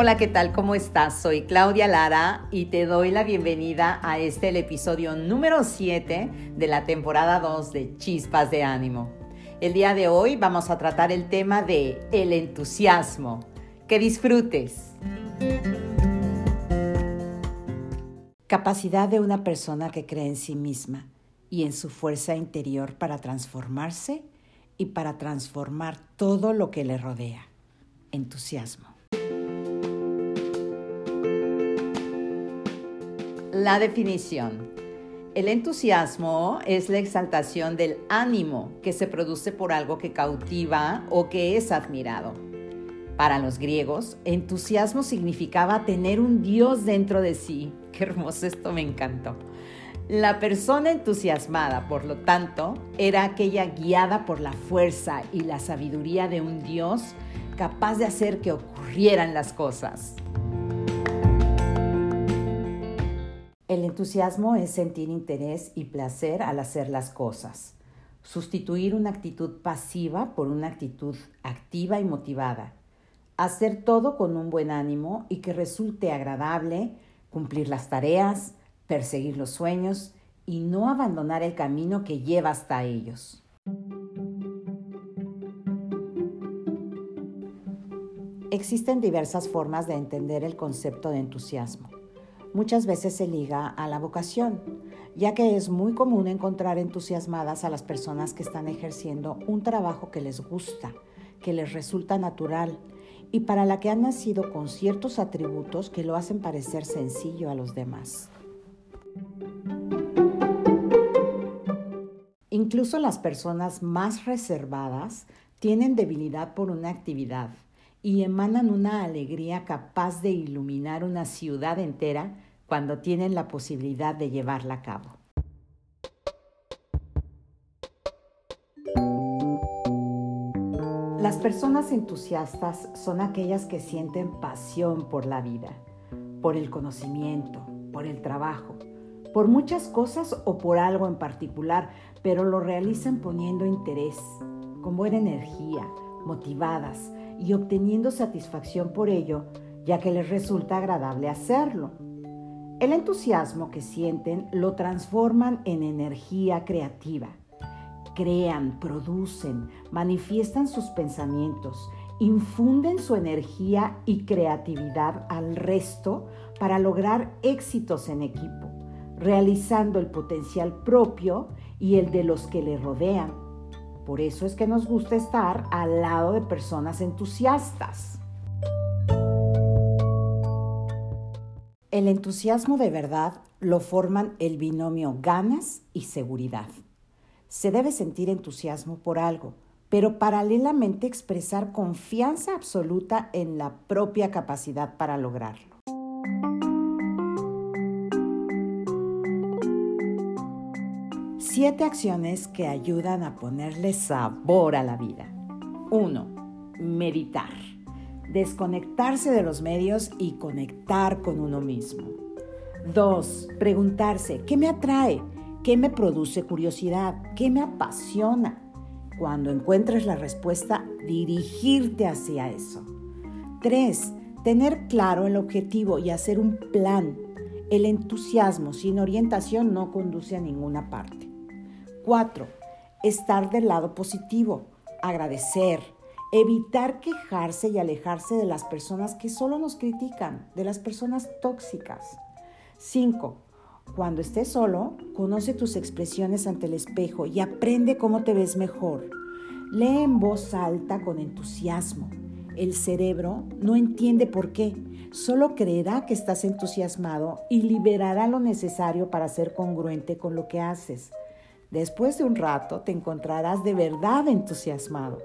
Hola, ¿qué tal? ¿Cómo estás? Soy Claudia Lara y te doy la bienvenida a este el episodio número 7 de la temporada 2 de Chispas de Ánimo. El día de hoy vamos a tratar el tema de el entusiasmo. Que disfrutes. Capacidad de una persona que cree en sí misma y en su fuerza interior para transformarse y para transformar todo lo que le rodea. Entusiasmo. La definición. El entusiasmo es la exaltación del ánimo que se produce por algo que cautiva o que es admirado. Para los griegos, entusiasmo significaba tener un Dios dentro de sí. Qué hermoso esto me encantó. La persona entusiasmada, por lo tanto, era aquella guiada por la fuerza y la sabiduría de un Dios capaz de hacer que ocurrieran las cosas. El entusiasmo es sentir interés y placer al hacer las cosas, sustituir una actitud pasiva por una actitud activa y motivada, hacer todo con un buen ánimo y que resulte agradable, cumplir las tareas, perseguir los sueños y no abandonar el camino que lleva hasta ellos. Existen diversas formas de entender el concepto de entusiasmo. Muchas veces se liga a la vocación, ya que es muy común encontrar entusiasmadas a las personas que están ejerciendo un trabajo que les gusta, que les resulta natural y para la que han nacido con ciertos atributos que lo hacen parecer sencillo a los demás. Incluso las personas más reservadas tienen debilidad por una actividad y emanan una alegría capaz de iluminar una ciudad entera cuando tienen la posibilidad de llevarla a cabo. Las personas entusiastas son aquellas que sienten pasión por la vida, por el conocimiento, por el trabajo, por muchas cosas o por algo en particular, pero lo realizan poniendo interés, con buena energía, motivadas y obteniendo satisfacción por ello, ya que les resulta agradable hacerlo. El entusiasmo que sienten lo transforman en energía creativa. Crean, producen, manifiestan sus pensamientos, infunden su energía y creatividad al resto para lograr éxitos en equipo, realizando el potencial propio y el de los que le rodean. Por eso es que nos gusta estar al lado de personas entusiastas. El entusiasmo de verdad lo forman el binomio ganas y seguridad. Se debe sentir entusiasmo por algo, pero paralelamente expresar confianza absoluta en la propia capacidad para lograrlo. Siete acciones que ayudan a ponerle sabor a la vida. 1. Meditar. Desconectarse de los medios y conectar con uno mismo. 2. Preguntarse, ¿qué me atrae? ¿Qué me produce curiosidad? ¿Qué me apasiona? Cuando encuentres la respuesta, dirigirte hacia eso. 3. Tener claro el objetivo y hacer un plan. El entusiasmo sin orientación no conduce a ninguna parte. 4. Estar del lado positivo, agradecer, evitar quejarse y alejarse de las personas que solo nos critican, de las personas tóxicas. 5. Cuando estés solo, conoce tus expresiones ante el espejo y aprende cómo te ves mejor. Lee en voz alta con entusiasmo. El cerebro no entiende por qué, solo creerá que estás entusiasmado y liberará lo necesario para ser congruente con lo que haces. Después de un rato te encontrarás de verdad entusiasmado.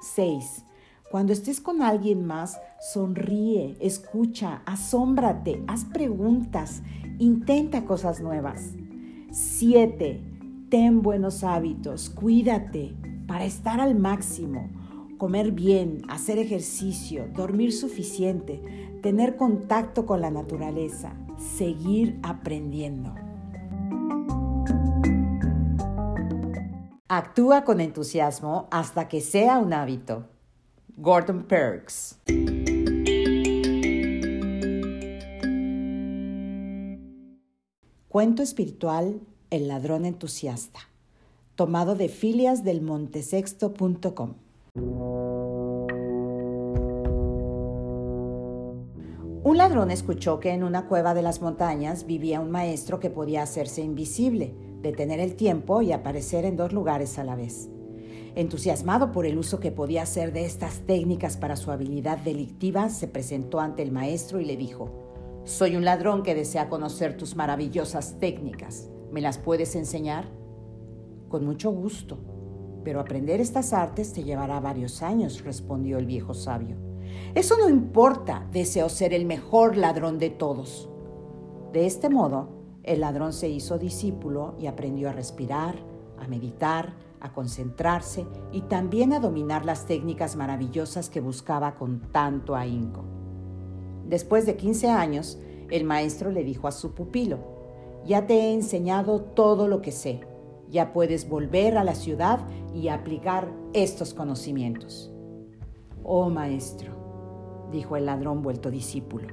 6. Cuando estés con alguien más, sonríe, escucha, asómbrate, haz preguntas, intenta cosas nuevas. 7. Ten buenos hábitos, cuídate para estar al máximo, comer bien, hacer ejercicio, dormir suficiente, tener contacto con la naturaleza, seguir aprendiendo. Actúa con entusiasmo hasta que sea un hábito. Gordon Perks. Cuento espiritual El ladrón entusiasta, tomado de filias del Un ladrón escuchó que en una cueva de las montañas vivía un maestro que podía hacerse invisible detener el tiempo y aparecer en dos lugares a la vez. Entusiasmado por el uso que podía hacer de estas técnicas para su habilidad delictiva, se presentó ante el maestro y le dijo, soy un ladrón que desea conocer tus maravillosas técnicas. ¿Me las puedes enseñar? Con mucho gusto, pero aprender estas artes te llevará varios años, respondió el viejo sabio. Eso no importa, deseo ser el mejor ladrón de todos. De este modo, el ladrón se hizo discípulo y aprendió a respirar, a meditar, a concentrarse y también a dominar las técnicas maravillosas que buscaba con tanto ahínco. Después de 15 años, el maestro le dijo a su pupilo, ya te he enseñado todo lo que sé, ya puedes volver a la ciudad y aplicar estos conocimientos. Oh maestro, dijo el ladrón vuelto discípulo,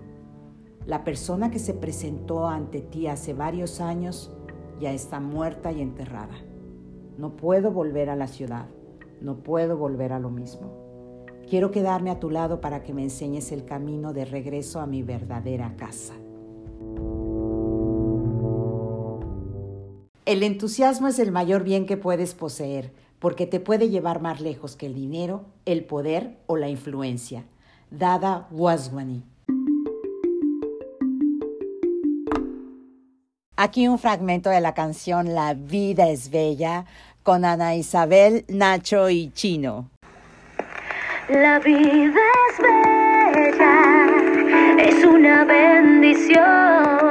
la persona que se presentó ante ti hace varios años ya está muerta y enterrada. No puedo volver a la ciudad, no puedo volver a lo mismo. Quiero quedarme a tu lado para que me enseñes el camino de regreso a mi verdadera casa. El entusiasmo es el mayor bien que puedes poseer, porque te puede llevar más lejos que el dinero, el poder o la influencia. Dada Waswani. Aquí un fragmento de la canción La vida es bella con Ana Isabel, Nacho y Chino. La vida es bella, es una bendición,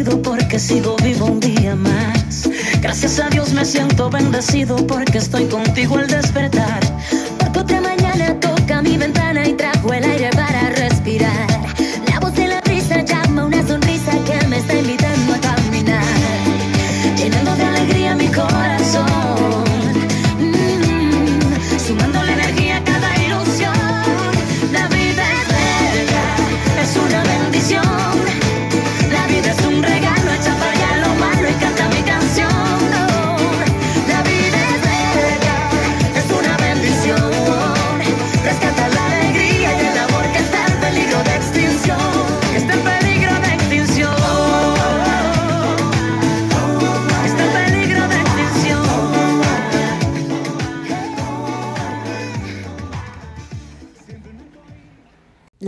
agradecido porque sigo vivo un día más. Gracias a Dios me siento bendecido porque estoy contigo al despertar. Porque otra mañana toca mi ventana y trajo el aire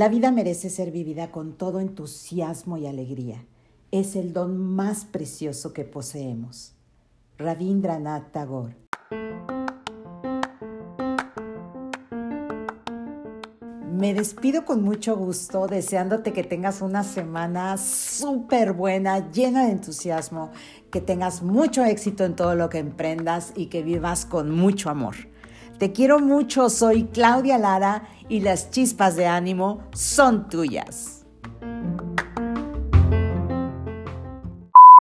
La vida merece ser vivida con todo entusiasmo y alegría. Es el don más precioso que poseemos. Rabindranath Tagore. Me despido con mucho gusto, deseándote que tengas una semana súper buena, llena de entusiasmo, que tengas mucho éxito en todo lo que emprendas y que vivas con mucho amor. Te quiero mucho, soy Claudia Lara y las chispas de ánimo son tuyas.